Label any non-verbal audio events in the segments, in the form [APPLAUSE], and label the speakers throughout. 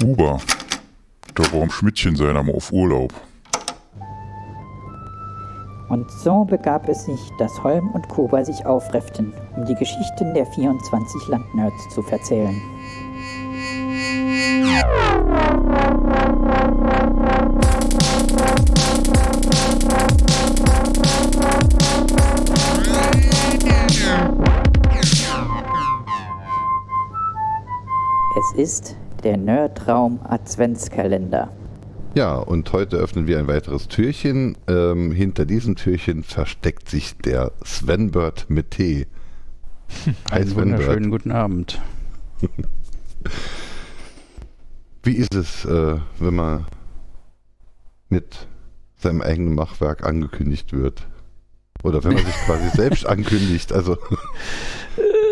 Speaker 1: Oktober. Da war am Schmidtchen seiner mal auf Urlaub.
Speaker 2: Und so begab es sich, dass Holm und Kuba sich aufrefften, um die Geschichten der 24 Landnerds zu verzählen. Es ist der Nerdraum Adventskalender.
Speaker 3: Ja, und heute öffnen wir ein weiteres Türchen. Ähm, hinter diesem Türchen versteckt sich der Svenbird mit T. [LAUGHS]
Speaker 4: Einen wunderschönen guten Abend. [LAUGHS]
Speaker 3: Wie ist es, äh, wenn man mit seinem eigenen Machwerk angekündigt wird? Oder wenn man sich quasi [LAUGHS] selbst ankündigt. Also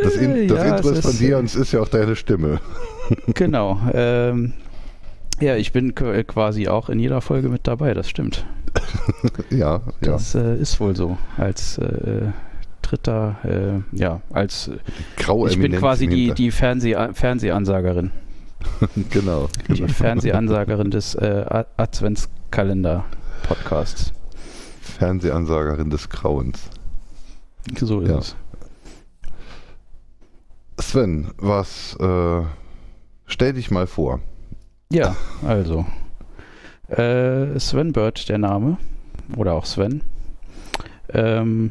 Speaker 3: das, In das ja, Intro ist von dir und es ist ja auch deine Stimme.
Speaker 4: Genau. Ähm, ja, ich bin quasi auch in jeder Folge mit dabei, das stimmt. [LAUGHS]
Speaker 3: ja,
Speaker 4: Das äh, ist wohl so. Als äh, dritter, äh, ja, als
Speaker 3: Graue
Speaker 4: ich bin quasi die, die Fernseh Fernsehansagerin. [LAUGHS]
Speaker 3: genau.
Speaker 4: Die Fernsehansagerin des äh, Adventskalender-Podcasts.
Speaker 3: Fernsehansagerin des Grauens.
Speaker 4: So ist ja. es.
Speaker 3: Sven, was äh, stell dich mal vor.
Speaker 4: Ja, also. Äh, Sven Bird, der Name. Oder auch Sven. Ähm,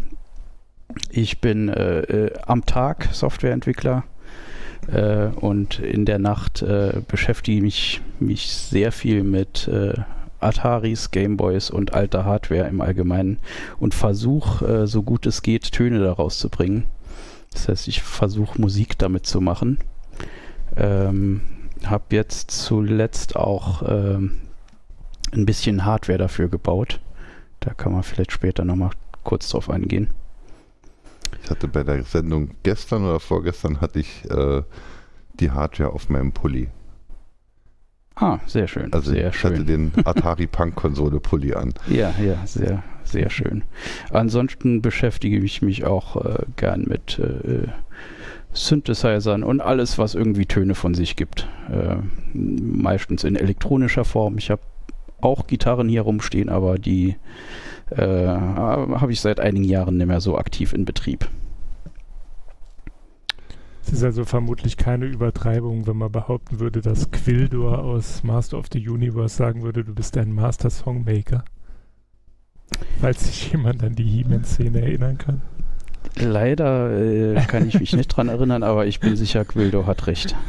Speaker 4: ich bin äh, äh, am Tag Softwareentwickler äh, und in der Nacht äh, beschäftige ich mich sehr viel mit äh, Ataris, Gameboys und alter Hardware im Allgemeinen und versuche, so gut es geht, Töne daraus zu bringen. Das heißt, ich versuche Musik damit zu machen. Ähm, habe jetzt zuletzt auch ähm, ein bisschen Hardware dafür gebaut. Da kann man vielleicht später nochmal kurz drauf eingehen.
Speaker 3: Ich hatte bei der Sendung gestern oder vorgestern hatte ich äh, die Hardware auf meinem Pulli.
Speaker 4: Ah, sehr schön.
Speaker 3: Also
Speaker 4: sehr
Speaker 3: ich
Speaker 4: schön.
Speaker 3: hatte den [LAUGHS] Atari Punk Konsole Pulli an.
Speaker 4: Ja, ja, sehr, sehr schön. Ansonsten beschäftige ich mich auch äh, gern mit äh, Synthesizern und alles, was irgendwie Töne von sich gibt. Äh, meistens in elektronischer Form. Ich habe auch Gitarren hier rumstehen, aber die äh, habe ich seit einigen Jahren nicht mehr so aktiv in Betrieb.
Speaker 5: Es ist also vermutlich keine Übertreibung, wenn man behaupten würde, dass Quildor aus Master of the Universe sagen würde, du bist ein Master Songmaker. Falls sich jemand an die He-Man-Szene erinnern kann.
Speaker 4: Leider äh, kann ich mich nicht dran erinnern, aber ich bin sicher, Quildo hat recht. [LAUGHS]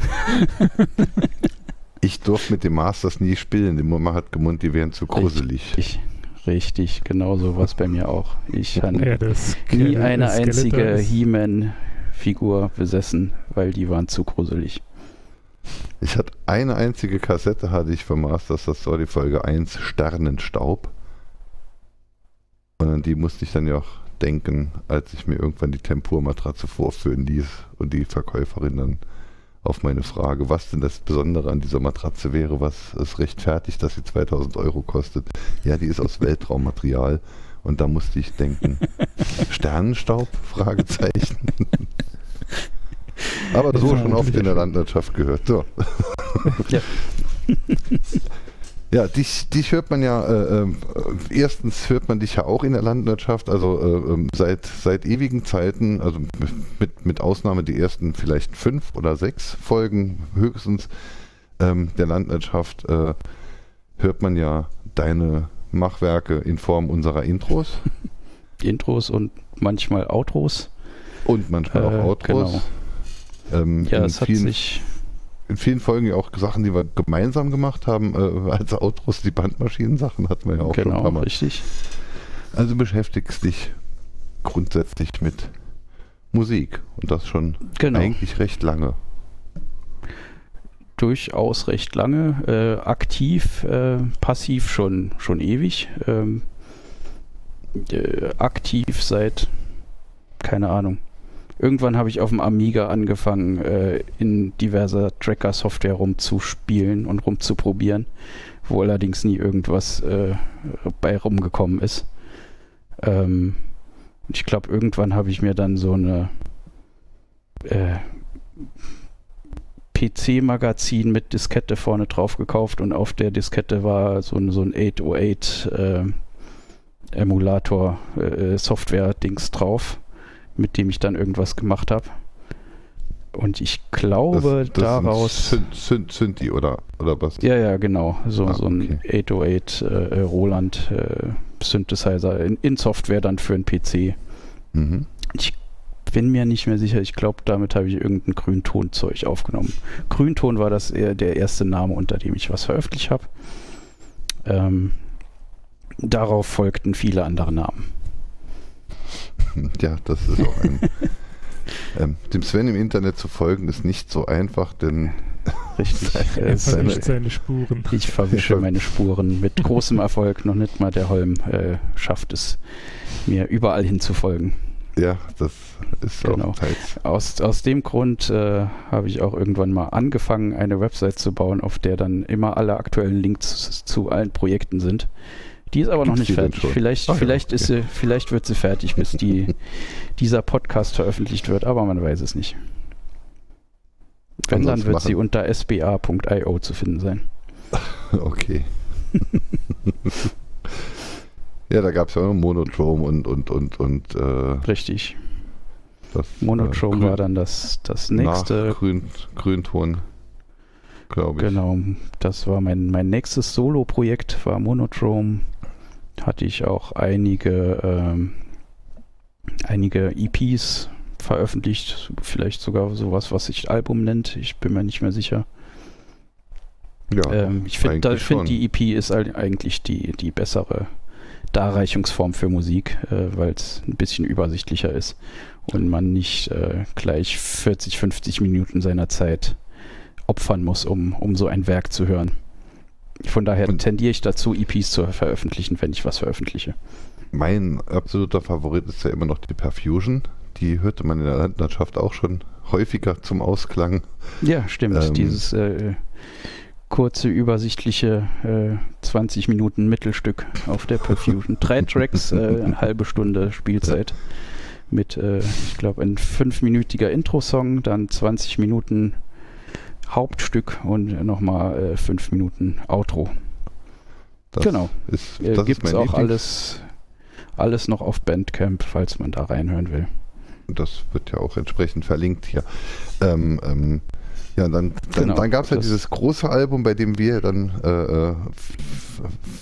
Speaker 3: Ich durfte mit dem Masters nie spielen. Die Mama hat gemeint, die wären zu gruselig.
Speaker 4: Richtig, richtig genau so war es bei mir auch. Ich habe ja, nie eine einzige He-Man-Figur besessen, weil die waren zu gruselig.
Speaker 3: Ich hatte eine einzige Kassette hatte ich von Masters, das war die Folge 1, Sternenstaub. Und an die musste ich dann ja auch denken, als ich mir irgendwann die Tempurmatratze vorführen ließ und die Verkäuferin dann auf meine Frage, was denn das Besondere an dieser Matratze wäre, was es rechtfertigt, dass sie 2000 Euro kostet. Ja, die ist aus [LAUGHS] Weltraummaterial und da musste ich denken, Sternenstaub? [LAUGHS] Fragezeichen. [LAUGHS] Aber so schon oft in der Landwirtschaft gehört. So. Ja. Ja, dich, dich hört man ja, äh, äh, erstens hört man dich ja auch in der Landwirtschaft, also äh, ähm, seit, seit ewigen Zeiten, also mit, mit Ausnahme die ersten vielleicht fünf oder sechs Folgen höchstens ähm, der Landwirtschaft, äh, hört man ja deine Machwerke in Form unserer Intros. [LAUGHS]
Speaker 4: Intros und manchmal Outros.
Speaker 3: Und manchmal auch äh, Outros.
Speaker 4: Genau. Ähm, ja, es hat sich
Speaker 3: in vielen Folgen ja auch Sachen, die wir gemeinsam gemacht haben, äh, als Outros, die Bandmaschinen-Sachen hatten wir ja auch
Speaker 4: genau,
Speaker 3: schon ein paar Mal.
Speaker 4: richtig.
Speaker 3: Also beschäftigst dich grundsätzlich mit Musik und das schon genau. eigentlich recht lange.
Speaker 4: Durchaus recht lange, äh, aktiv, äh, passiv schon, schon ewig. Ähm, äh, aktiv seit, keine Ahnung, Irgendwann habe ich auf dem Amiga angefangen, äh, in diverser Tracker-Software rumzuspielen und rumzuprobieren, wo allerdings nie irgendwas äh, bei rumgekommen ist. Ähm, ich glaube, irgendwann habe ich mir dann so eine äh, PC-Magazin mit Diskette vorne drauf gekauft und auf der Diskette war so ein, so ein 808 äh, Emulator äh, drauf, mit dem ich dann irgendwas gemacht habe. Und ich glaube
Speaker 3: das, das
Speaker 4: daraus.
Speaker 3: Sind Syn Synthi oder, oder was?
Speaker 4: Ja, ja, genau. So,
Speaker 3: Ah,
Speaker 4: so ein 808 äh, Roland äh, Synthesizer in, in Software dann für einen PC.
Speaker 3: Mhm.
Speaker 4: Ich bin mir nicht mehr sicher. Ich glaube, damit habe ich irgendein Grüntonzeug aufgenommen. Grünton war das eher der erste Name, unter dem ich was veröffentlicht habe. Ähm, darauf folgten viele andere Namen. [LAUGHS]
Speaker 3: Ja, das ist auch ein. [LAUGHS] ähm, dem Sven im Internet zu folgen ist nicht so einfach, denn
Speaker 4: Richtig. [LAUGHS]
Speaker 5: Er
Speaker 4: seine,
Speaker 5: verwischt seine Spuren.
Speaker 4: ich verwische meine Spuren mit großem Erfolg. Noch nicht mal der Holm äh, schafft es, mir überall hinzufolgen.
Speaker 3: ja, das ist
Speaker 4: Genau.
Speaker 3: auch teils.
Speaker 4: Aus, aus dem Grund äh, habe ich auch irgendwann mal angefangen, eine Website zu bauen, auf der dann immer alle aktuellen Links zu allen Projekten sind. Die ist aber noch
Speaker 3: Gibt's
Speaker 4: nicht
Speaker 3: die denn
Speaker 4: fertig. Vielleicht,
Speaker 3: Ah ja,
Speaker 4: vielleicht, ist
Speaker 3: okay.
Speaker 4: sie, vielleicht wird sie fertig, bis die, [LAUGHS] dieser Podcast veröffentlicht wird, aber man weiß es nicht. Wenn, dann wird sie
Speaker 3: machen-
Speaker 4: unter sba.io zu finden sein. [LAUGHS]
Speaker 3: Okay. [LAUGHS] ja, da gab es ja auch noch Monotrom und und und und äh,
Speaker 4: Richtig.
Speaker 3: das
Speaker 4: Monotrom
Speaker 3: äh,
Speaker 4: war dann das, das nächste.
Speaker 3: Nach Grün, Grünton, glaube ich.
Speaker 4: Genau, das war mein, mein nächstes Solo-Projekt, war Monotrom. Hatte ich auch einige, ähm, einige EPs veröffentlicht, vielleicht sogar sowas, was sich Album nennt. Ich bin mir nicht mehr sicher.
Speaker 3: Ja,
Speaker 4: Ähm, ich finde, find, die EP ist eig- eigentlich die, die bessere Darreichungsform für Musik, äh, weil es ein bisschen übersichtlicher ist und man nicht äh, gleich 40, 50 Minuten seiner Zeit opfern muss, um, um so ein Werk zu hören. Von daher
Speaker 3: Und-
Speaker 4: tendiere ich dazu, EPs zu veröffentlichen, wenn ich was veröffentliche.
Speaker 3: Mein absoluter Favorit ist ja immer noch die Perfusion. Die hörte man in der Landwirtschaft auch schon häufiger zum Ausklang.
Speaker 4: Ja, stimmt.
Speaker 3: Ähm,
Speaker 4: Dieses äh, kurze, übersichtliche äh, 20 Minuten Mittelstück auf der Perfusion. [LAUGHS] Drei Tracks, äh, eine halbe Stunde Spielzeit. Mit, äh, ich glaube, ein fünfminütiger Intro-Song, dann 20 Minuten Hauptstück und nochmal äh, fünf Minuten Outro.
Speaker 3: Das
Speaker 4: genau.
Speaker 3: Ist,
Speaker 4: Äh,
Speaker 3: das
Speaker 4: Gibt
Speaker 3: ist
Speaker 4: es auch
Speaker 3: Lieblings-
Speaker 4: alles, alles noch auf Bandcamp, falls man da reinhören will.
Speaker 3: Das wird ja auch entsprechend verlinkt hier. Ähm, ähm, ja, dann, dann,
Speaker 4: Genau,
Speaker 3: dann gab es ja
Speaker 4: das-
Speaker 3: dieses große Album, bei dem wir dann äh, äh,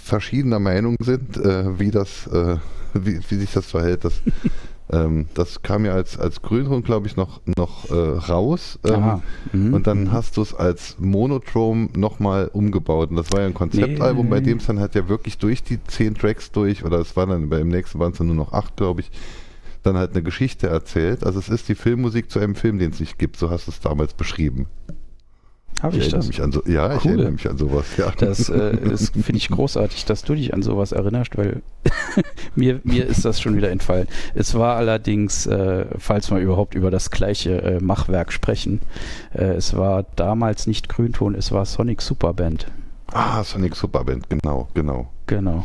Speaker 3: verschiedener Meinung sind, äh, wie das, äh, wie, wie sich das verhält. Das, [LAUGHS] ähm, das kam ja als, als Grünrund, glaube ich, noch, noch äh, raus. Ähm.
Speaker 4: Mhm.
Speaker 3: Und dann
Speaker 4: Mhm.
Speaker 3: hast du es als Monotrom nochmal umgebaut. Und das war ja ein Konzeptalbum,
Speaker 4: Nee.
Speaker 3: bei dem es dann halt ja wirklich durch die zehn Tracks durch, oder es waren dann, beim nächsten waren es dann nur noch acht, glaube ich, dann halt eine Geschichte erzählt. Also es ist die Filmmusik zu einem Film, den es nicht gibt. So hast du es damals beschrieben.
Speaker 4: Habe
Speaker 3: Ich
Speaker 4: ich das?
Speaker 3: mich an so, ja, ich
Speaker 4: Cool.
Speaker 3: erinnere mich an sowas, ja.
Speaker 4: Das äh, [LAUGHS] finde ich großartig, dass du dich an sowas erinnerst, weil [LAUGHS] mir, mir ist das schon wieder entfallen. Es war allerdings, äh, falls wir überhaupt über das gleiche äh, Machwerk sprechen, äh, es war damals nicht Grünton, es war Sonic Superband.
Speaker 3: ah, Sonic Superband, genau, genau,
Speaker 4: Genau.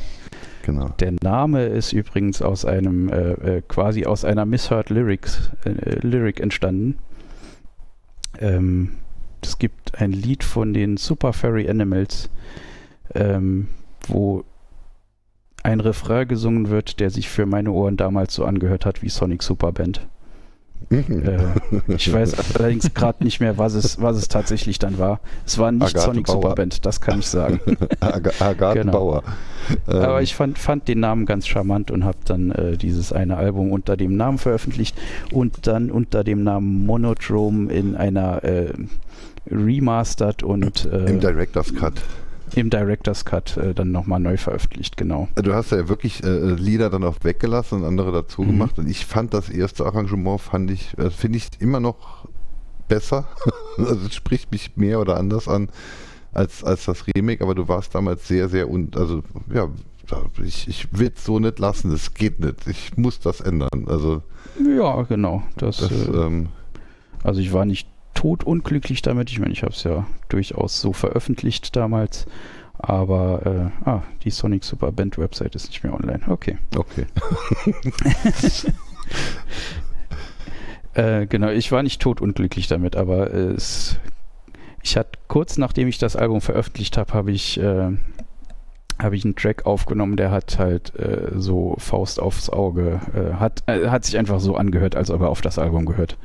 Speaker 3: genau.
Speaker 4: Der Name ist übrigens aus einem, äh, äh, quasi aus einer Misheard Lyrics, Lyric entstanden. Ähm, es gibt ein Lied von den Super Furry Animals, ähm, wo ein Refrain gesungen wird, der sich für meine Ohren damals so angehört hat wie Sonic Superband.
Speaker 3: Mhm.
Speaker 4: Äh, ich [LAUGHS] weiß allerdings gerade nicht mehr, was es, was es tatsächlich dann war. Es war nicht
Speaker 3: Agathe
Speaker 4: Sonic
Speaker 3: Bauer.
Speaker 4: Superband, das kann ich sagen. [LAUGHS]
Speaker 3: Aga Agathe
Speaker 4: Genau.
Speaker 3: Bauer. Ähm,
Speaker 4: Aber ich fand, fand den Namen ganz charmant und habe dann äh, dieses eine Album unter dem Namen veröffentlicht und dann unter dem Namen Monodrome in einer äh, Remastered und äh,
Speaker 3: Im Director's Cut.
Speaker 4: im Director's Cut äh, dann nochmal neu veröffentlicht, genau.
Speaker 3: Du hast ja wirklich äh, Lieder dann auch weggelassen und andere dazu
Speaker 4: Mhm.
Speaker 3: gemacht. Und ich fand das erste Arrangement, fand ich, äh, finde ich immer noch besser. [LAUGHS] also es spricht mich mehr oder anders an als, als das Remake, aber du warst damals sehr, sehr und also ja, ich, ich will es so nicht lassen, es geht nicht. Ich muss das ändern. Also
Speaker 4: Ja, genau. Das,
Speaker 3: das,
Speaker 4: äh,
Speaker 3: ähm,
Speaker 4: also ich war nicht tot unglücklich damit. Ich meine, ich habe es ja durchaus so veröffentlicht damals. Aber äh, ah, die Sonic Superband Website ist nicht mehr online. Okay.
Speaker 3: okay. [LAUGHS]
Speaker 4: Äh, genau, ich war nicht totunglücklich damit, aber äh, es Ich hatte kurz nachdem ich das Album veröffentlicht habe, habe ich, äh, habe ich einen Track aufgenommen, der hat halt äh, so Faust aufs Auge, äh, hat, äh, hat sich einfach so angehört, als ob er auf das Album gehört.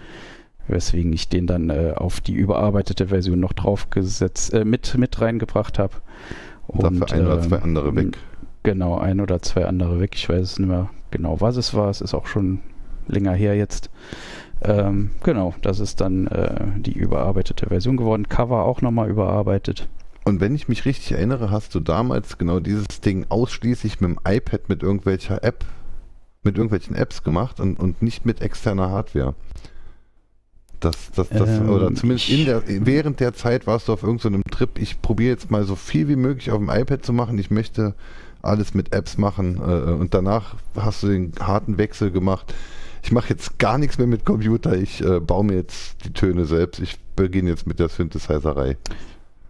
Speaker 4: Weswegen ich den dann äh, auf die überarbeitete Version noch draufgesetzt, äh, mit, mit reingebracht habe.
Speaker 3: Dafür ein oder
Speaker 4: ähm,
Speaker 3: zwei andere weg.
Speaker 4: Genau, ein oder zwei andere weg. Ich weiß es nicht mehr genau, was es war. Es ist auch schon länger her jetzt. Ähm, genau, das ist dann äh, die überarbeitete Version geworden. Cover auch nochmal überarbeitet.
Speaker 3: Und wenn ich mich richtig erinnere, hast du damals genau dieses Ding ausschließlich mit dem iPad mit irgendwelcher App, mit irgendwelchen Apps gemacht und, und nicht mit externer Hardware. Das, das, das,
Speaker 4: Ähm,
Speaker 3: oder zumindest der, während der Zeit warst du auf irgendeinem Trip, ich probiere jetzt mal so viel wie möglich auf dem iPad zu machen. Ich möchte alles mit Apps machen äh, und danach hast du den harten Wechsel gemacht. Ich mache jetzt gar nichts mehr mit Computer, ich äh, baue mir jetzt die Töne selbst. Ich beginne jetzt mit der Synthesizerei.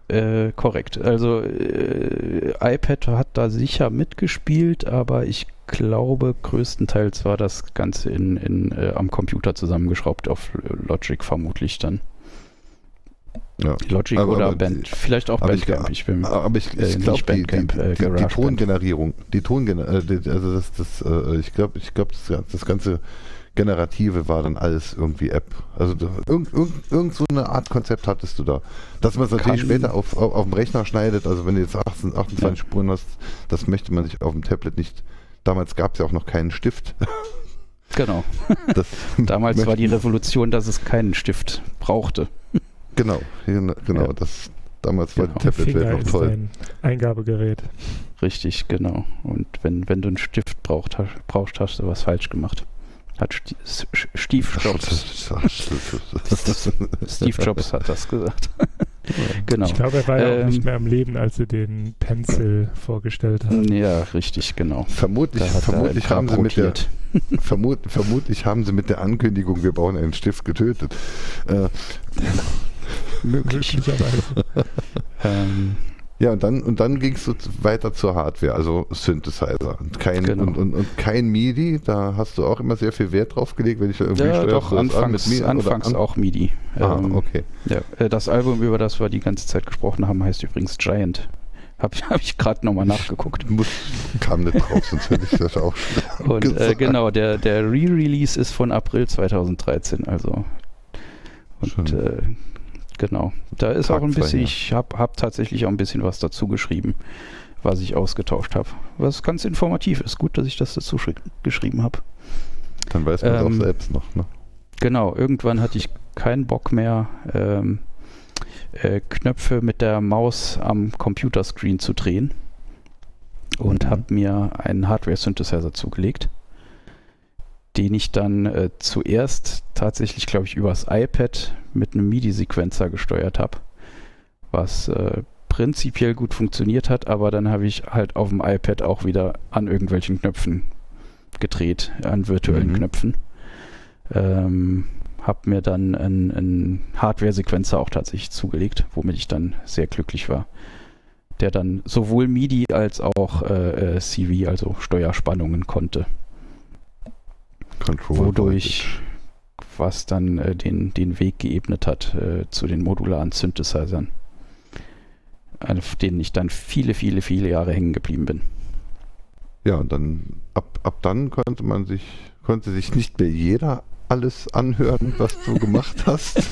Speaker 4: Äh, korrekt. Also äh, iPad hat da sicher mitgespielt, aber ich glaube, größtenteils war das Ganze in, in, äh, am Computer zusammengeschraubt auf Logic vermutlich dann.
Speaker 3: Ja.
Speaker 4: Logic
Speaker 3: Aber-
Speaker 4: oder
Speaker 3: aber
Speaker 4: Band, vielleicht auch
Speaker 3: aber ich-
Speaker 4: Bandcamp. Ich, bin,
Speaker 3: Aber ich,
Speaker 4: Äh,
Speaker 3: ich glaube, die, die,
Speaker 4: Bandcamp, äh,
Speaker 3: die, die. Tongenerierung, die Tongener äh, also das, das, äh, ich glaube, ich glaube, das, das ganze Generative war dann alles irgendwie App. Also irgend, irgend, irgend so eine Art Konzept hattest du da. Dass man es natürlich
Speaker 4: Kann-
Speaker 3: später auf, auf, auf dem Rechner schneidet, also wenn du jetzt 18, 28
Speaker 4: Ja.
Speaker 3: Spuren hast, das möchte man sich auf dem Tablet nicht. Damals gab es ja auch noch keinen Stift. [LAUGHS]
Speaker 4: genau.
Speaker 3: Das [LAUGHS]
Speaker 4: Damals war die Revolution, dass es keinen Stift brauchte. [LAUGHS]
Speaker 3: Genau, genau, genau
Speaker 4: Ja.
Speaker 3: das, damals war
Speaker 4: Genau.
Speaker 3: die
Speaker 5: Der
Speaker 3: Tablet-Welt
Speaker 5: Finger
Speaker 3: noch
Speaker 5: ist
Speaker 3: toll.
Speaker 5: ein Eingabegerät.
Speaker 4: Richtig, genau. Und wenn, wenn du einen Stift braucht, hast, brauchst, hast du was falsch gemacht. Hat Steve Jobs. [LAUGHS] Steve Jobs hat das gesagt. [LAUGHS] genau.
Speaker 5: Ich glaube, er war ja auch
Speaker 4: Ähm,
Speaker 5: nicht mehr am Leben, als sie den Pencil vorgestellt haben.
Speaker 4: Ja, richtig, genau.
Speaker 3: Vermutlich,
Speaker 4: er
Speaker 3: vermutlich, haben sie mit der, [LAUGHS] vermut, vermutlich haben sie mit der Ankündigung, wir bauen einen Stift getötet. Äh,
Speaker 4: Möglich.
Speaker 5: Möglicherweise.
Speaker 4: Ähm,
Speaker 3: ja, und dann, und dann ging es weiter zur Hardware, also Synthesizer. Und kein,
Speaker 4: Genau.
Speaker 3: und, und, und kein MIDI, da hast du auch immer sehr viel Wert drauf gelegt, wenn ich da irgendwie
Speaker 4: ja, doch, anfangs,
Speaker 3: mit Mi- oder
Speaker 4: anfangs
Speaker 3: an-
Speaker 4: auch MIDI.
Speaker 3: Ah,
Speaker 4: Ähm,
Speaker 3: okay.
Speaker 4: ja, äh, das Album, über das wir die ganze Zeit gesprochen haben, heißt übrigens Giant. Habe hab ich [LAUGHS] gerade nochmal nachgeguckt.
Speaker 3: Muss, kam nicht drauf, sonst hätte ich das auch schon [LAUGHS]
Speaker 4: Und äh, genau, der, der Re-Release ist von April 2013, also. Und äh, genau, da ist
Speaker 3: Tag
Speaker 4: auch ein bisschen, ich habe hab tatsächlich auch ein bisschen was dazu geschrieben, was ich ausgetauscht habe. Was ganz informativ ist. Gut, dass ich das dazu schri- geschrieben habe.
Speaker 3: Dann weiß man es
Speaker 4: ähm,
Speaker 3: auch selbst noch. Ne?
Speaker 4: Genau, irgendwann hatte ich keinen Bock mehr, ähm, äh, Knöpfe mit der Maus am Computerscreen zu drehen und
Speaker 3: Mhm.
Speaker 4: habe mir einen Hardware-Synthesizer zugelegt, den ich dann äh, zuerst tatsächlich, glaube ich, übers iPad mit einem MIDI-Sequencer gesteuert habe, was äh, prinzipiell gut funktioniert hat, aber dann habe ich halt auf dem iPad auch wieder an irgendwelchen Knöpfen gedreht, an virtuellen
Speaker 3: Mhm.
Speaker 4: Knöpfen. Ähm, habe mir dann einen, einen Hardware-Sequencer auch tatsächlich zugelegt, womit ich dann sehr glücklich war. Der dann sowohl MIDI als auch äh, äh, CV, also Steuerspannungen konnte.
Speaker 3: Control
Speaker 4: Wodurch was dann äh, den, den Weg geebnet hat äh, zu den modularen Synthesizern, auf denen ich dann viele, viele, viele Jahre hängen geblieben bin.
Speaker 3: Ja, und dann ab, ab dann konnte man sich, konnte sich nicht mehr jeder alles anhören, was du gemacht hast. [LAUGHS]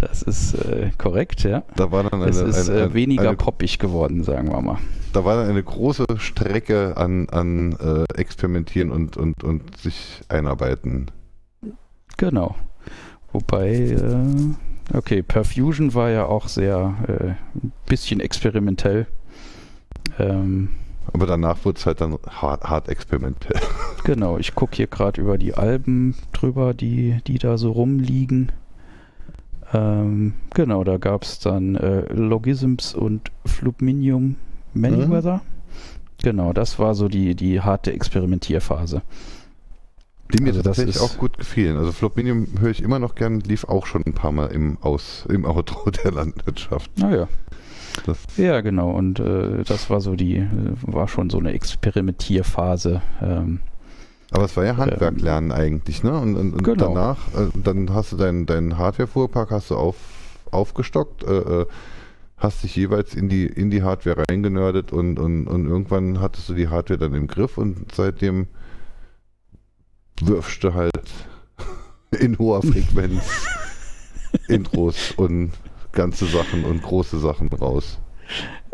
Speaker 4: Das ist äh, korrekt, ja.
Speaker 3: Da war dann eine,
Speaker 4: Es ist
Speaker 3: eine,
Speaker 4: äh,
Speaker 3: eine,
Speaker 4: weniger
Speaker 3: eine,
Speaker 4: poppig geworden, sagen wir mal.
Speaker 3: Da war dann eine große Strecke an, an äh, Experimentieren und, und, und sich einarbeiten.
Speaker 4: Genau. Wobei, äh, okay, Perfusion war ja auch sehr äh, ein bisschen experimentell. Ähm,
Speaker 3: Aber danach wurde es halt dann hart, hart experimentell. [LAUGHS]
Speaker 4: genau, ich gucke hier gerade über die Alben drüber, die, die da so rumliegen. Ähm, genau, da gab es dann äh, Logisms und Flubminium Manyweather. Genau, das war so die, die harte Experimentierphase.
Speaker 3: Die mir
Speaker 4: Also das
Speaker 3: tatsächlich auch gut gefielen. Also Flopminium höre ich immer noch gern, lief auch schon ein paar Mal im, Aus, im Outro [LAUGHS] der Landwirtschaft.
Speaker 4: Naja.
Speaker 3: Das,
Speaker 4: Ja, genau. Und äh, das war so die, äh, war schon so eine Experimentierphase. Ähm,
Speaker 3: aber es war ja Handwerk
Speaker 4: Ähm,
Speaker 3: lernen eigentlich, ne? Und, und, und
Speaker 4: genau.
Speaker 3: danach, äh, dann hast du deinen deinen Hardware-Fuhrpark hast du auf, aufgestockt, äh, äh, hast dich jeweils in die, in die Hardware reingenördet und, und, und irgendwann hattest du die Hardware dann im Griff und seitdem wirfst du halt [LAUGHS] in hoher Frequenz [LAUGHS] Intros und ganze Sachen und große Sachen raus.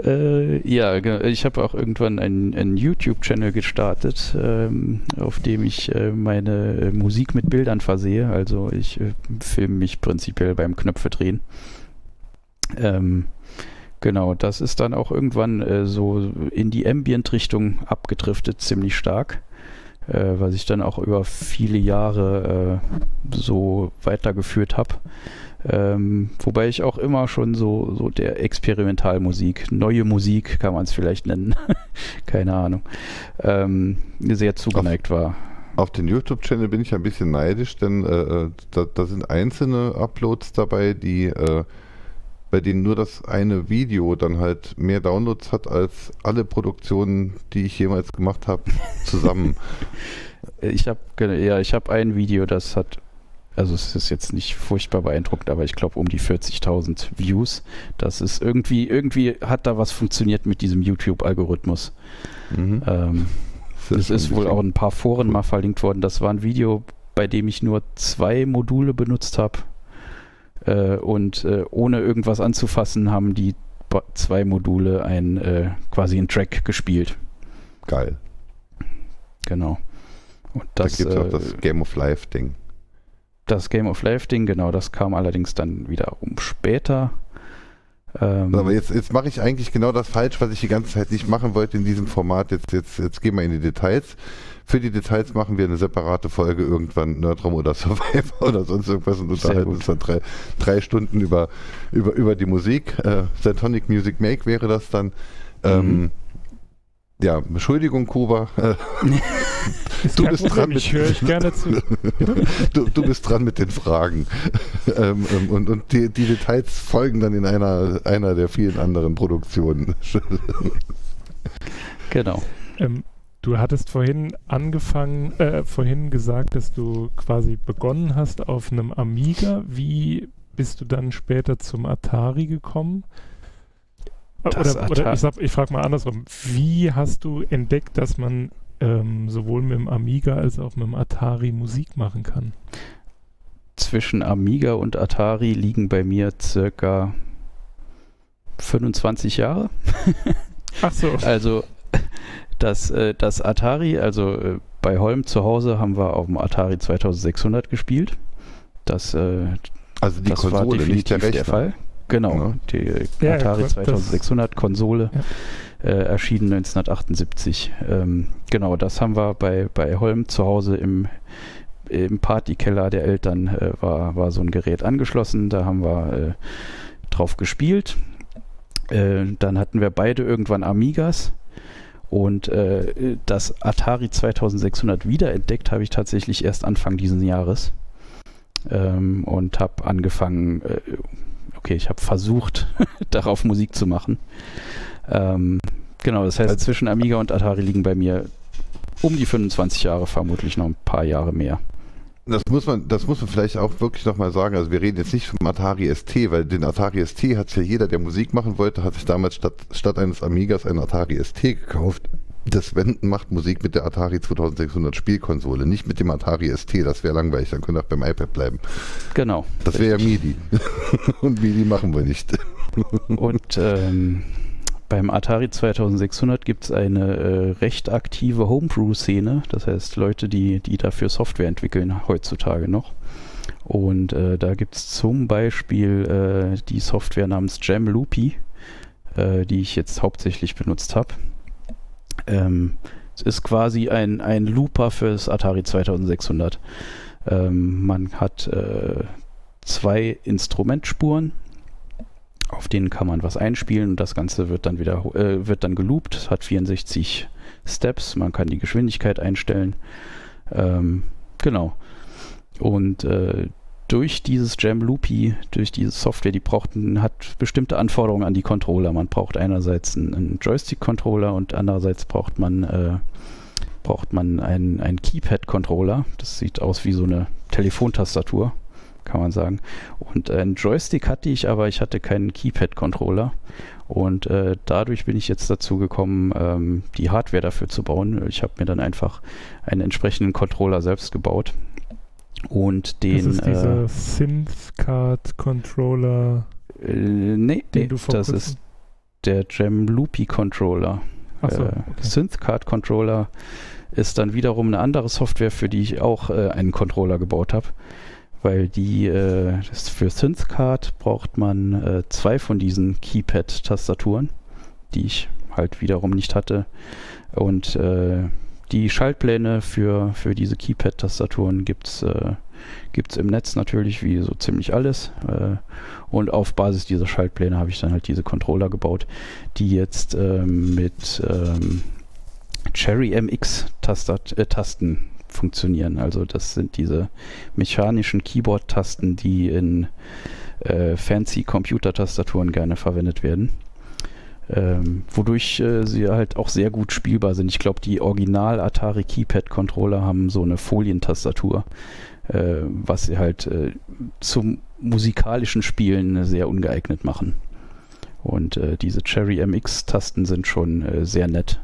Speaker 4: Äh, ja, ich habe auch irgendwann einen, einen YouTube-Channel gestartet, ähm, auf dem ich äh, meine äh, Musik mit Bildern versehe. Also ich äh, filme mich prinzipiell beim Knöpfe drehen. Ähm, genau, das ist dann auch irgendwann äh, so in die Ambient-Richtung abgedriftet, ziemlich stark. Äh, was ich dann auch über viele Jahre so weitergeführt habe. Ähm, wobei ich auch immer schon so, so der Experimentalmusik, neue Musik kann man es vielleicht nennen, [LAUGHS] keine Ahnung, ähm, sehr zugeneigt
Speaker 3: auf,
Speaker 4: war.
Speaker 3: Auf den YouTube-Channel bin ich ein bisschen neidisch, denn äh, äh, da, da, sind einzelne Uploads dabei, die äh, bei denen nur das eine Video dann halt mehr Downloads hat als alle Produktionen, die ich jemals gemacht habe, zusammen. [LAUGHS]
Speaker 4: ich habe ja, ich habe ein Video, das hat also es ist jetzt nicht furchtbar beeindruckend, aber ich glaube um die 40.000 Views. Das ist irgendwie, irgendwie hat da was funktioniert mit diesem YouTube-Algorithmus. Mhm. Ähm, es ist wohl auch ein paar Foren cool. mal verlinkt worden. Das war ein Video, bei dem ich nur zwei Module benutzt habe. Äh, und äh, ohne irgendwas anzufassen, haben die zwei Module ein äh, quasi einen Track gespielt.
Speaker 3: Geil.
Speaker 4: Genau.
Speaker 3: Und das, da gibt es auch das äh, Game of Life Ding.
Speaker 4: Das Game of Life-Ding, genau, das kam allerdings dann wiederum später.
Speaker 3: Ähm Aber jetzt, jetzt mache ich eigentlich genau das falsch, was ich die ganze Zeit nicht machen wollte in diesem Format. Jetzt, jetzt, jetzt gehen wir in die Details. Für die Details machen wir eine separate Folge irgendwann, Nerdrum oder Survivor [LAUGHS] oder sonst irgendwas und unterhalten uns dann drei, drei Stunden über, über, über die Musik. Äh, Santonic Music Make wäre das dann. Ähm, mhm. Ja, Entschuldigung, Kuba. [LAUGHS] [LAUGHS]
Speaker 5: du bist dran mit, ich höre ich gerne zu. [LAUGHS]
Speaker 3: du, du, bist dran mit den Fragen. [LAUGHS] Ähm, ähm, und und die, die, Details folgen dann in einer, einer der vielen anderen Produktionen. [LAUGHS]
Speaker 4: genau.
Speaker 5: Ähm, du hattest vorhin angefangen, äh, vorhin gesagt, dass du quasi begonnen hast auf einem Amiga. Wie bist du dann später zum Atari gekommen? oder, oder ich, ich frage mal andersrum, wie hast du entdeckt, dass man ähm, sowohl mit dem Amiga als auch mit dem Atari Musik machen kann?
Speaker 4: Zwischen Amiga und Atari liegen bei mir circa 25 Jahre.
Speaker 5: Ach so. [LAUGHS]
Speaker 4: Also das, äh, das Atari, also äh, bei Holm zu Hause haben wir auf dem Atari 2600 gespielt. Das, äh,
Speaker 3: also die
Speaker 4: das
Speaker 3: Konsole,
Speaker 4: war definitiv
Speaker 3: nicht der,
Speaker 4: der Fall. Genau, ja. die ja, Atari ja, 2600 Konsole äh, erschienen 1978. Ähm, genau, das haben wir bei, bei Holm zu Hause im, im Partykeller der Eltern äh, war, war so ein Gerät angeschlossen. Da haben wir äh, drauf gespielt. Äh, dann hatten wir beide irgendwann Amigas. Und äh, das Atari 2600 wiederentdeckt habe ich tatsächlich erst Anfang dieses Jahres. Ähm, und habe angefangen, äh, okay, ich habe versucht, [LAUGHS] darauf Musik zu machen. Ähm, genau, das heißt, also, zwischen Amiga und Atari liegen bei mir um die 25 Jahre, vermutlich noch ein paar Jahre mehr.
Speaker 3: Das muss man, das muss man vielleicht auch wirklich nochmal sagen. Also wir reden jetzt nicht vom Atari ST, weil den Atari ST hat ja jeder, der Musik machen wollte, hat sich damals statt, statt eines Amigas einen Atari ST gekauft. Das Wenden macht Musik mit der Atari 2600 Spielkonsole, nicht mit dem Atari ST. Das wäre langweilig, dann können wir auch beim iPad bleiben.
Speaker 4: Genau.
Speaker 3: Das wäre ja MIDI. [LAUGHS] Und MIDI machen wir nicht.
Speaker 4: Und ähm, beim Atari 2600 gibt es eine äh, recht aktive Homebrew-Szene. Das heißt, Leute, die, die dafür Software entwickeln, heutzutage noch. Und äh, da gibt es zum Beispiel äh, die Software namens Jam Loopy, äh, die ich jetzt hauptsächlich benutzt habe. Ähm, es ist quasi ein, ein Looper fürs Atari 2600. Ähm, man hat äh, zwei Instrumentspuren, auf denen kann man was einspielen und das Ganze wird dann wieder äh, wird dann geloopt. Hat 64 Steps, man kann die Geschwindigkeit einstellen. Ähm, genau. Und äh, durch dieses Jam Loopy, durch diese Software, die braucht, hat bestimmte Anforderungen an die Controller. Man braucht einerseits einen, einen Joystick-Controller und andererseits braucht man, äh, braucht man einen, einen Keypad-Controller. Das sieht aus wie so eine Telefontastatur. Kann man sagen. Und einen Joystick hatte ich, aber ich hatte keinen Keypad-Controller. Und äh, dadurch bin ich jetzt dazu gekommen, ähm, die Hardware dafür zu bauen. Ich habe mir dann einfach einen entsprechenden Controller selbst gebaut. Und den.
Speaker 5: das ist dieser Synth-Card-Controller,
Speaker 4: äh, nee,
Speaker 5: den
Speaker 4: nee,
Speaker 5: du
Speaker 4: das ist der Gem Loopy Controller.
Speaker 5: Achso,
Speaker 4: äh,
Speaker 5: okay.
Speaker 4: SynthCard Controller ist dann wiederum eine andere Software, für die ich auch äh, einen Controller gebaut habe. Weil die, äh, für SynthCard braucht man äh, zwei von diesen Keypad-Tastaturen, die ich halt wiederum nicht hatte. Und äh, die Schaltpläne für, für diese Keypad-Tastaturen gibt es äh, gibt's im Netz natürlich, wie so ziemlich alles. Äh, und auf Basis dieser Schaltpläne habe ich dann halt diese Controller gebaut, die jetzt ähm, mit ähm, Cherry MX Tastat, äh, funktionieren. Also das sind diese mechanischen Keyboard-Tasten, die in äh, fancy Computer-Tastaturen gerne verwendet werden. Ähm, wodurch äh, sie halt auch sehr gut spielbar sind. Ich glaube, die Original Atari Keypad Controller haben so eine Folientastatur, äh, was sie halt äh, zum musikalischen Spielen sehr ungeeignet machen. Und äh, diese Cherry MX Tasten sind schon äh, sehr nett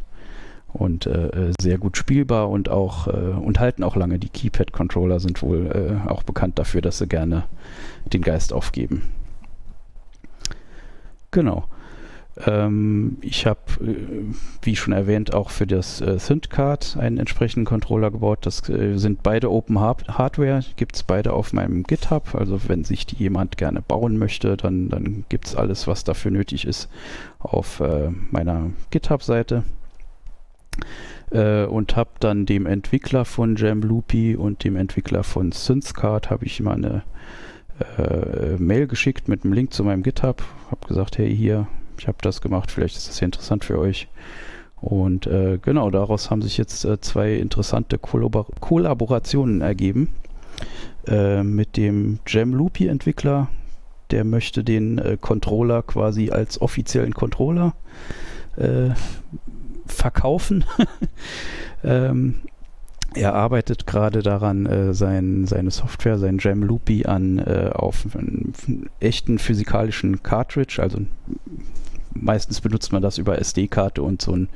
Speaker 4: und äh, sehr gut spielbar und auch äh, und halten auch lange. Die Keypad Controller sind wohl äh, auch bekannt dafür, dass sie gerne den Geist aufgeben. Genau. Ähm, ich habe, äh, wie schon erwähnt, auch für das äh, einen entsprechenden Controller gebaut. Das äh, sind beide Open Hard Hardware, gibt es beide auf meinem GitHub. Also wenn sich jemand gerne bauen möchte, dann, dann gibt es alles, was dafür nötig ist, auf äh, meiner GitHub-Seite. Äh, und habe dann dem Entwickler von Jamloopy und dem Entwickler von SynthCard habe ich mal eine äh, Mail geschickt mit einem Link zu meinem GitHub. Habe gesagt, hey hier, ich habe das gemacht, vielleicht ist das ja interessant für euch. Und äh, genau, daraus haben sich jetzt äh, zwei interessante Kollabor Kollaborationen ergeben. Äh, mit dem Jamloopy-Entwickler, der möchte den Controller quasi als offiziellen Controller äh, verkaufen. [LAUGHS] ähm, er arbeitet gerade daran, äh, sein, seine Software, sein Jamloopy an äh, auf einen echten physikalischen Cartridge, also meistens benutzt man das über SD-Karte und so ein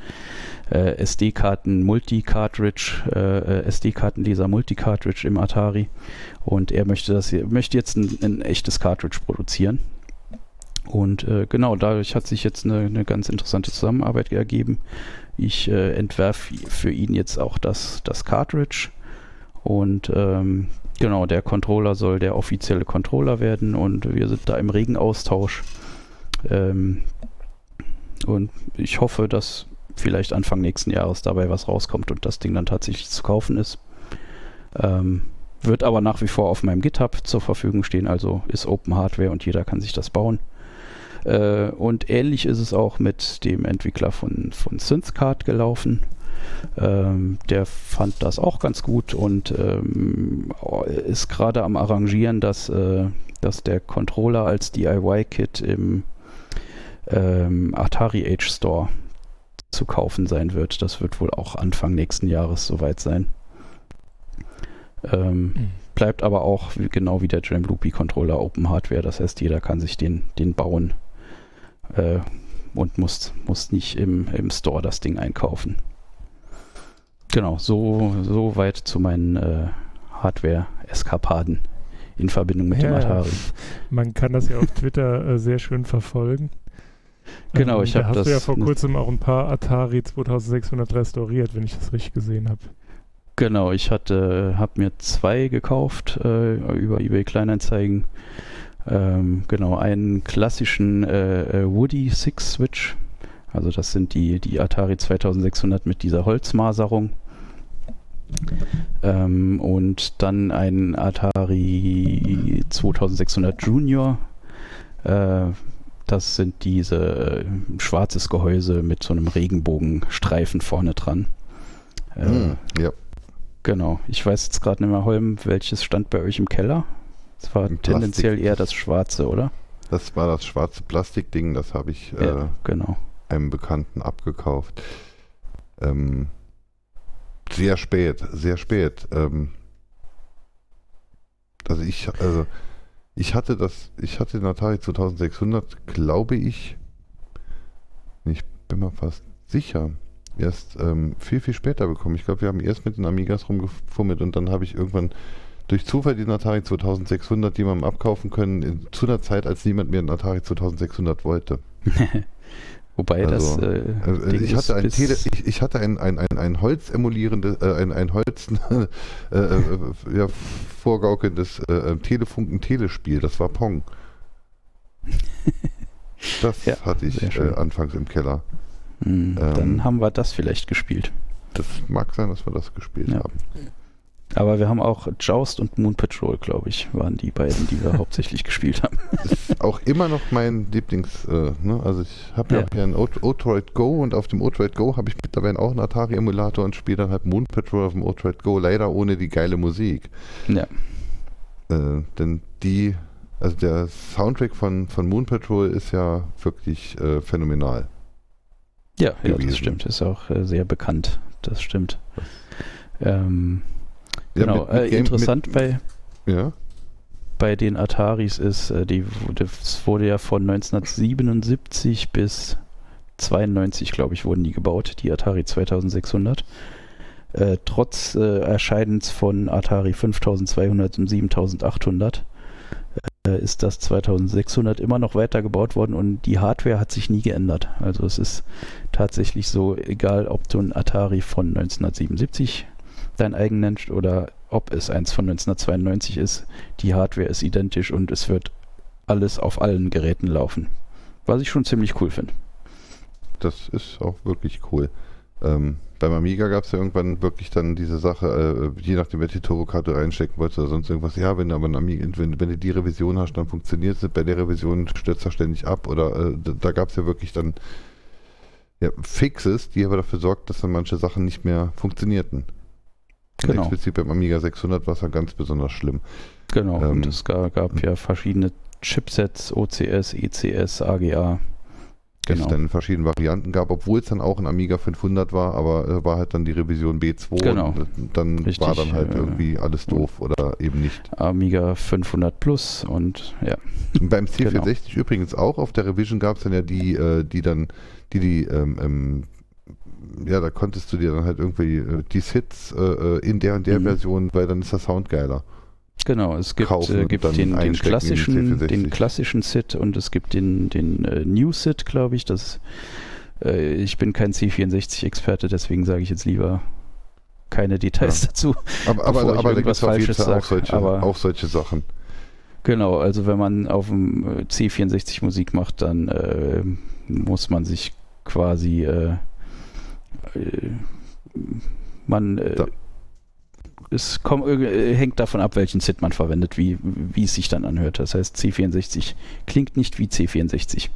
Speaker 4: äh, SD-Karten-Multi-Cartridge, äh, SD-Kartenleser Multi-Cartridge im Atari. Und er möchte das hier, möchte jetzt ein, ein echtes Cartridge produzieren. Und äh, genau, dadurch hat sich jetzt eine, eine ganz interessante Zusammenarbeit ergeben. Ich äh, entwerfe für ihn jetzt auch das, das Cartridge. Und ähm, genau, der Controller soll der offizielle Controller werden und wir sind da im regen Austausch. Ähm, und ich hoffe, dass vielleicht Anfang nächsten Jahres dabei was rauskommt und das Ding dann tatsächlich zu kaufen ist. Ähm, wird aber nach wie vor auf meinem GitHub zur Verfügung stehen, also ist Open Hardware und jeder kann sich das bauen. Äh, und ähnlich ist es auch mit dem Entwickler von, von SynthCard gelaufen. Ähm, der fand das auch ganz gut und ähm, ist gerade am Arrangieren, dass, äh, dass der Controller als DIY-Kit im ähm, Atari Age Store zu kaufen sein wird. Das wird wohl auch Anfang nächsten Jahres soweit sein. Ähm,
Speaker 5: Mhm.
Speaker 4: bleibt aber auch wie, genau wie der Jamloopy Controller Open Hardware. Das heißt, jeder kann sich den, den bauen äh, und muss, muss nicht im, im Store das Ding einkaufen. Genau, so, so weit zu meinen äh, Hardware-Eskapaden in Verbindung mit dem
Speaker 5: Ja,
Speaker 4: Atari.
Speaker 5: Man kann das ja auf Twitter äh, sehr schön verfolgen. [LAUGHS]
Speaker 4: Genau, ich
Speaker 5: da
Speaker 4: hab
Speaker 5: hast du ja
Speaker 4: das-
Speaker 5: vor kurzem auch ein paar Atari 2600 restauriert, wenn ich das richtig gesehen habe.
Speaker 4: Genau, ich hatte, habe mir zwei gekauft äh, über eBay Kleinanzeigen. Ähm, genau, einen klassischen äh, äh, Woody Six Switch. Also das sind die, die Atari 2600 mit dieser Holzmaserung. Ähm, und dann einen Atari 2600 Junior. Äh, das sind diese äh, schwarzes Gehäuse mit so einem Regenbogenstreifen vorne dran. Äh,
Speaker 3: Hm, ja,
Speaker 4: Genau. Ich weiß jetzt gerade nicht mehr, Holm, welches stand bei euch im Keller? Es war tendenziell eher das Schwarze, oder?
Speaker 3: das war das schwarze Plastikding, das habe ich äh,
Speaker 4: Ja, genau.
Speaker 3: einem Bekannten abgekauft. Ähm, sehr spät, sehr spät. Ähm, also ich, also Ich hatte das, ich hatte den Atari 2600, glaube ich, ich bin mir fast sicher, erst ähm, viel, viel später bekommen. Ich glaube, wir haben erst mit den Amigas rumgefummelt und dann habe ich irgendwann durch Zufall den Atari 2600 jemandem abkaufen können, in, zu einer Zeit, als niemand mehr einen Atari 2600 wollte. [LAUGHS]
Speaker 4: Wobei
Speaker 3: Also,
Speaker 4: das. Äh,
Speaker 3: Also,
Speaker 4: Ding
Speaker 3: ich, hatte ein Tele, ich, ich hatte ein, ein, ein, ein Holz emulierendes, äh, ein, ein Holz [LAUGHS] äh, äh, ja, vorgaukelndes äh, äh, Telefunken-Telespiel, das war Pong. [LAUGHS] Das
Speaker 4: Ja,
Speaker 3: hatte ich äh, anfangs im Keller.
Speaker 4: Hm,
Speaker 3: ähm,
Speaker 4: dann haben wir das vielleicht gespielt.
Speaker 3: Das mag sein, dass wir das gespielt
Speaker 4: Ja.
Speaker 3: haben.
Speaker 4: Aber wir haben auch Joust und Moon Patrol, glaube ich, waren die beiden, die wir [LAUGHS] hauptsächlich gespielt haben.
Speaker 3: Ist auch immer noch mein Lieblings, äh, ne? also ich habe ja,
Speaker 4: Ja.
Speaker 3: hier ein Otroid Go und auf dem Otroid Go habe ich mittlerweile auch einen Atari-Emulator und spiele dann halt Moon Patrol auf dem Otroid Go, leider ohne die geile Musik.
Speaker 4: Ja,
Speaker 3: Äh, denn die, also der Soundtrack von, von Moon Patrol ist ja wirklich äh, phänomenal.
Speaker 4: ja, ja
Speaker 3: Gewesen.
Speaker 4: das stimmt. Ist auch äh, sehr bekannt. Das stimmt. Ähm,
Speaker 3: Ja,
Speaker 4: genau.
Speaker 3: mit- mit
Speaker 4: äh,
Speaker 3: Game-
Speaker 4: interessant bei,
Speaker 3: Mit, ja,
Speaker 4: bei den Ataris ist, äh, die, das wurde ja von 1977 bis 92, glaube ich, wurden die gebaut, die Atari 2600. Äh, trotz äh, Erscheinens von Atari 5200 und 7800 äh, ist das 2600 immer noch weitergebaut worden und die Hardware hat sich nie geändert. Also es ist tatsächlich so, egal ob du ein Atari von 1977 dein eigen nennst oder ob es eins von 1992 ist, die Hardware ist identisch und es wird alles auf allen Geräten laufen. Was ich schon ziemlich cool finde.
Speaker 3: das ist auch wirklich cool. Ähm, beim Amiga gab es ja irgendwann wirklich dann diese Sache, äh, je nachdem, welche Turbokarte reinstecken wolltest oder sonst irgendwas. Ja, wenn du aber Amiga, wenn, wenn du die Revision hast, dann funktioniert es. Bei der Revision stürzt er ständig ab. Oder äh, da, da gab es ja wirklich dann ja, Fixes, die aber dafür sorgt, dass dann manche Sachen nicht mehr funktionierten. Und
Speaker 4: Genau.
Speaker 3: Explizit beim Amiga 600 war es dann ganz besonders schlimm.
Speaker 4: Genau,
Speaker 3: Ähm,
Speaker 4: und es ga- gab ja verschiedene Chipsets, OCS, ECS, AGA.
Speaker 3: Die es
Speaker 4: Genau.
Speaker 3: dann in verschiedenen Varianten gab, obwohl es dann auch ein Amiga 500 war, aber äh, war halt dann die Revision B2
Speaker 4: Genau.
Speaker 3: äh, dann
Speaker 4: Richtig,
Speaker 3: war dann halt
Speaker 4: äh,
Speaker 3: irgendwie alles doof oder eben nicht.
Speaker 4: Amiga 500 Plus und ja,
Speaker 3: Und beim C64
Speaker 4: Genau.
Speaker 3: übrigens auch, auf der Revision gab es dann ja die, äh, die dann, die die, ähm, ähm, ja, da konntest du dir dann halt irgendwie äh, die Hits äh, äh, in der und der
Speaker 4: Mhm.
Speaker 3: Version, weil dann ist der Sound geiler.
Speaker 4: genau. Es gibt, äh, gibt den, den klassischen,
Speaker 3: C64.
Speaker 4: den klassischen SID und es gibt den, den äh, New SID, glaube ich. Das, äh, ich bin kein C64-Experte, deswegen sage ich jetzt lieber keine Details
Speaker 3: Ja.
Speaker 4: dazu.
Speaker 3: Aber, aber,
Speaker 4: ich
Speaker 3: aber da gibt es auf jeden
Speaker 4: Falsches
Speaker 3: Fall auch solche,
Speaker 4: aber-
Speaker 3: auch solche Sachen.
Speaker 4: Genau, also wenn man auf dem äh, C64 Musik macht, dann muss man sich quasi man äh,
Speaker 3: Da-
Speaker 4: es komm, äh, hängt davon ab, welchen SID man verwendet, wie, wie es sich dann anhört. Das heißt, C64 klingt nicht wie C64.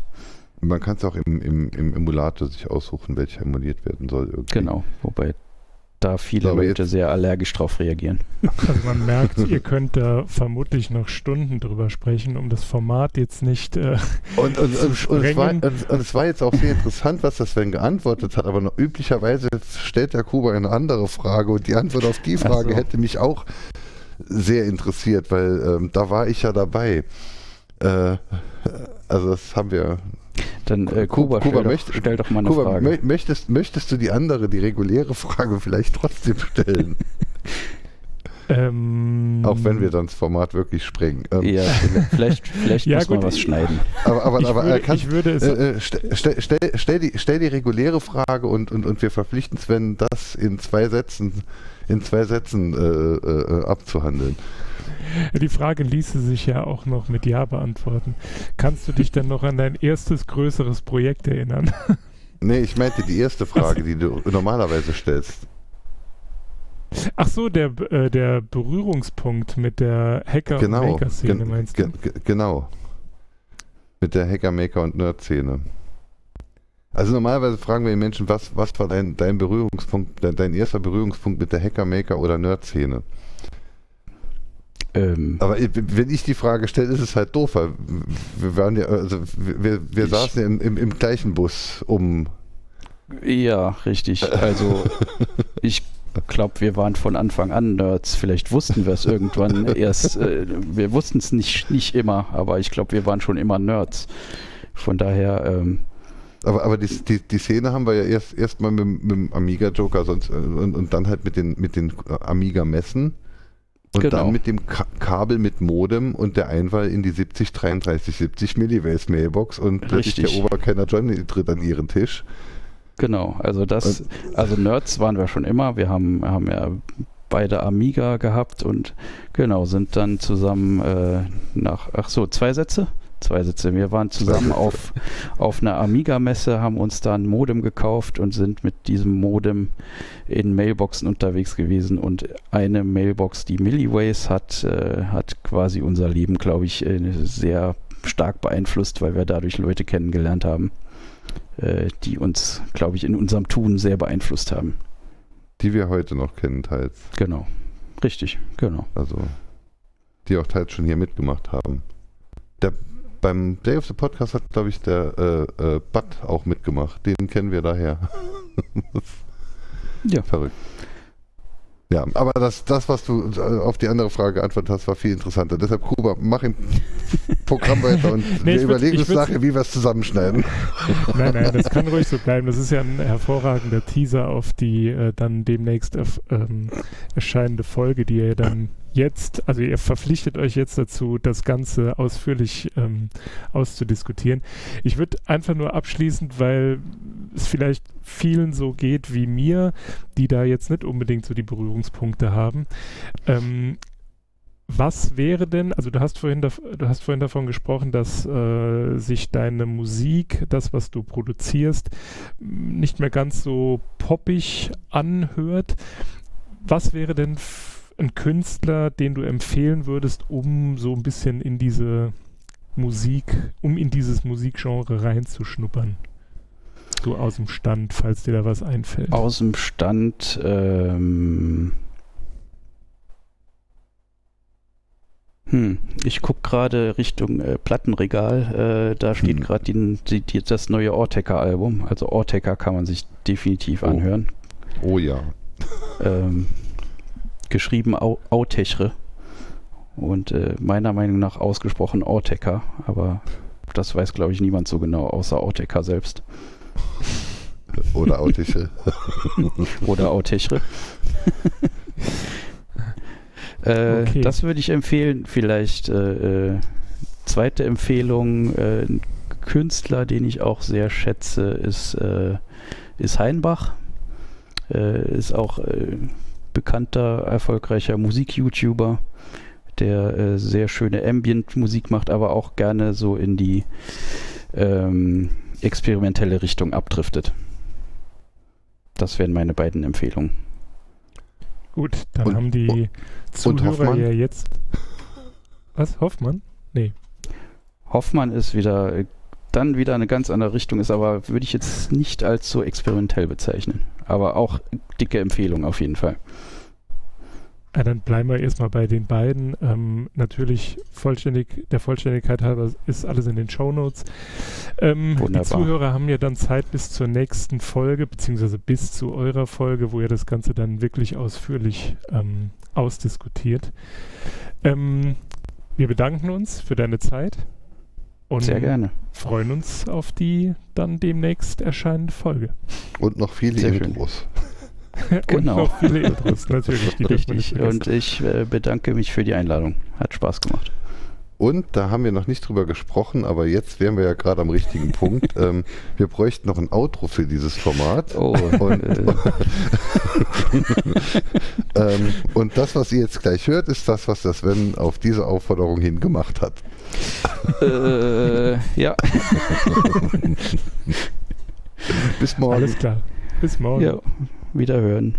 Speaker 3: Man kann es auch im, im, im Emulator sich aussuchen, welcher emuliert werden soll. Irgendwie.
Speaker 4: Genau, wobei da viele
Speaker 3: Aber
Speaker 4: Leute
Speaker 3: jetzt-
Speaker 4: sehr allergisch drauf reagieren.
Speaker 5: Also man merkt, [LAUGHS] ihr könnt da vermutlich noch Stunden drüber sprechen, um das Format jetzt nicht. Äh,
Speaker 3: Und, und,
Speaker 5: zu
Speaker 3: und, und, es war, und, und es war jetzt auch sehr interessant, was das Sven geantwortet hat, aber noch, üblicherweise stellt der Kuba eine andere Frage und die Antwort auf die Frage
Speaker 4: so.
Speaker 3: hätte mich auch sehr interessiert, weil ähm, da war ich ja dabei. Äh, also das haben wir.
Speaker 4: Dann äh,
Speaker 3: Kuba-
Speaker 4: Kuba, stell, doch,
Speaker 3: möchte-
Speaker 4: stell doch mal eine
Speaker 3: Kuba,
Speaker 4: Frage.
Speaker 3: mö möchtest, möchtest du die andere, die reguläre Frage [LAUGHS] vielleicht trotzdem stellen? [LAUGHS]
Speaker 5: ähm,
Speaker 3: auch wenn wir dann das Format wirklich sprengen. Ähm,
Speaker 4: Ja, vielleicht, vielleicht [LAUGHS]
Speaker 5: Ja,
Speaker 4: muss man was
Speaker 5: ich-
Speaker 4: schneiden.
Speaker 3: Aber, aber,
Speaker 5: ich,
Speaker 3: aber
Speaker 5: würde,
Speaker 3: er kann,
Speaker 5: ich würde es.
Speaker 3: Äh, äh, stell, stell, stell, stell, die, stell die reguläre Frage und, und, und wir verpflichten Sven, das in zwei Sätzen, in zwei Sätzen äh, äh, abzuhandeln.
Speaker 5: Die Frage ließe sich ja auch noch mit Ja beantworten. Kannst du dich denn noch an dein erstes größeres Projekt erinnern?
Speaker 3: Nee, ich meinte die erste Frage, [LAUGHS] die du normalerweise stellst.
Speaker 5: Ach so, der, äh, der Berührungspunkt mit der Hacker- und
Speaker 3: Genau.
Speaker 5: Maker-Szene,
Speaker 3: gen-
Speaker 5: meinst du?
Speaker 3: ge- genau. Mit der Hacker, Maker und Nerd-Szene. Also normalerweise fragen wir die Menschen, was, was war dein, dein Berührungspunkt, dein, dein erster Berührungspunkt mit der Hacker, Maker oder Nerd-Szene?
Speaker 4: Ähm,
Speaker 3: Aber wenn ich die Frage stelle, ist es halt doof, weil wir waren ja, also wir, wir, wir
Speaker 4: Ich-
Speaker 3: saßen ja im, im, im gleichen Bus um.
Speaker 4: ja, richtig. Also [LAUGHS] ich glaube, wir waren von Anfang an Nerds. Vielleicht wussten wir es irgendwann [LAUGHS] erst. Äh, wir wussten es nicht, nicht immer, aber ich glaube, wir waren schon immer Nerds. Von daher, ähm,
Speaker 3: Aber, aber die, die, die Szene haben wir ja erst erstmal mit, mit dem Amiga-Joker sonst, äh, und, und dann halt mit den, mit den äh, Amiga-Messen. Und
Speaker 4: Genau.
Speaker 3: dann mit dem Ka Kabel mit Modem und der Einwahl in die 703370 Milliways Mailbox und plötzlich der Oberkenner Johnny tritt an ihren Tisch.
Speaker 4: Genau. Also das, also Nerds waren wir schon immer. Wir haben, haben ja beide Amiga gehabt und genau, sind dann zusammen äh, nach, ach so, zwei Sätze? Zwei Sätze. Wir waren zusammen [LAUGHS] auf, auf einer Amiga-Messe, haben uns da ein Modem gekauft und sind mit diesem Modem in Mailboxen unterwegs gewesen. Und eine Mailbox, die Milliways hat, äh, hat quasi unser Leben, glaube ich, äh, sehr stark beeinflusst, weil wir dadurch Leute kennengelernt haben, die uns, glaube ich, in unserem Tun sehr beeinflusst haben.
Speaker 3: Die wir heute noch kennen, teils.
Speaker 4: Genau. Richtig, genau.
Speaker 3: Also, die auch teils schon hier mitgemacht haben. Der, beim Day of the Podcast hat, glaube ich, der äh, äh, Bud auch mitgemacht. Den kennen wir daher. [LAUGHS]
Speaker 4: Ja.
Speaker 3: Verrückt. Ja, aber das, das, was du äh, auf die andere Frage geantwortet hast, war viel interessanter. Deshalb, Kuba, mach im [LAUGHS] Programm weiter und
Speaker 5: Nee,
Speaker 3: wir überlegen uns nachher, wie wir es zusammenschneiden. [LAUGHS]
Speaker 5: Nein, nein, das kann ruhig so bleiben. Das ist ja ein hervorragender Teaser auf die äh, dann demnächst erf- ähm, erscheinende Folge, die ihr dann jetzt, also ihr verpflichtet euch jetzt dazu, das Ganze ausführlich ähm, auszudiskutieren. Ich würde einfach nur abschließend, weil es vielleicht vielen so geht wie mir, die da jetzt nicht unbedingt so die Berührungspunkte haben. Ähm, was wäre denn, also du hast vorhin, du hast vorhin davon gesprochen, dass äh, sich deine Musik, das, was du produzierst, nicht mehr ganz so poppig anhört. Was wäre denn ein Künstler, den du empfehlen würdest, um so ein bisschen in diese Musik, um in dieses Musikgenre reinzuschnuppern? So aus dem Stand, falls dir da was einfällt.
Speaker 4: Aus dem Stand, ähm, hm, ich gucke gerade Richtung äh, Plattenregal. Äh, da steht
Speaker 3: Hm.
Speaker 4: gerade die, die, die, das neue Ortecker-Album. Also Ortecker kann man sich definitiv
Speaker 3: Oh.
Speaker 4: anhören.
Speaker 3: Oh ja.
Speaker 4: ähm, geschrieben Au Autechre und äh, meiner Meinung nach ausgesprochen Autecker, aber das weiß glaube ich niemand so genau, außer Autecker selbst
Speaker 3: Oder autische. [LAUGHS]
Speaker 4: oder Autechre. [LAUGHS] [LAUGHS] äh,
Speaker 5: Okay.
Speaker 4: Das würde ich empfehlen, vielleicht äh, äh, zweite Empfehlung, äh, ein Künstler, den ich auch sehr schätze, ist, äh, ist Heinbach. Äh, ist auch äh, bekannter, erfolgreicher Musik-YouTuber, der äh, sehr schöne Ambient-Musik macht, aber auch gerne so in die ähm, experimentelle Richtung abdriftet. Das wären meine beiden Empfehlungen.
Speaker 5: Gut, dann
Speaker 3: Und-
Speaker 5: haben die
Speaker 3: und
Speaker 5: Zuhörer
Speaker 3: Hoffmann?
Speaker 5: ja jetzt. Was? Hoffmann?
Speaker 4: Hoffmann ist wieder äh, dann wieder eine ganz andere Richtung, ist aber, würde ich jetzt nicht als so experimentell bezeichnen. Aber auch dicke Empfehlung auf jeden Fall.
Speaker 5: Ja, dann bleiben wir erstmal bei den beiden. Ähm, natürlich vollständig, der Vollständigkeit halber ist alles in den Shownotes. Ähm, die. Zuhörer haben ja dann Zeit bis zur nächsten Folge, beziehungsweise bis zu eurer Folge, wo ihr das Ganze dann wirklich ausführlich ähm, ausdiskutiert. Ähm, wir bedanken uns für deine Zeit und
Speaker 4: Sehr gerne.
Speaker 5: freuen uns auf die dann demnächst erscheinende Folge.
Speaker 3: Und noch viele
Speaker 4: Sehr.
Speaker 3: Intros.
Speaker 4: Genau. [LAUGHS]
Speaker 5: und noch [LAUGHS] viele Intros, natürlich.
Speaker 4: Richtig. Und ich äh, bedanke mich für die Einladung. Hat Spaß gemacht.
Speaker 3: Und da haben wir noch nicht drüber gesprochen, aber jetzt wären wir ja gerade am richtigen Punkt. [LAUGHS] Ähm, wir bräuchten noch ein Outro für dieses Format.
Speaker 4: Oh,
Speaker 3: Und,
Speaker 4: äh, [LAUGHS]
Speaker 3: ähm, und das, was ihr jetzt gleich hört, ist das, was der Sven auf diese Aufforderung hin gemacht hat.
Speaker 4: äh, ja. [LAUGHS]
Speaker 3: Bis morgen.
Speaker 5: Alles klar. Bis morgen.
Speaker 4: ja, wiederhören.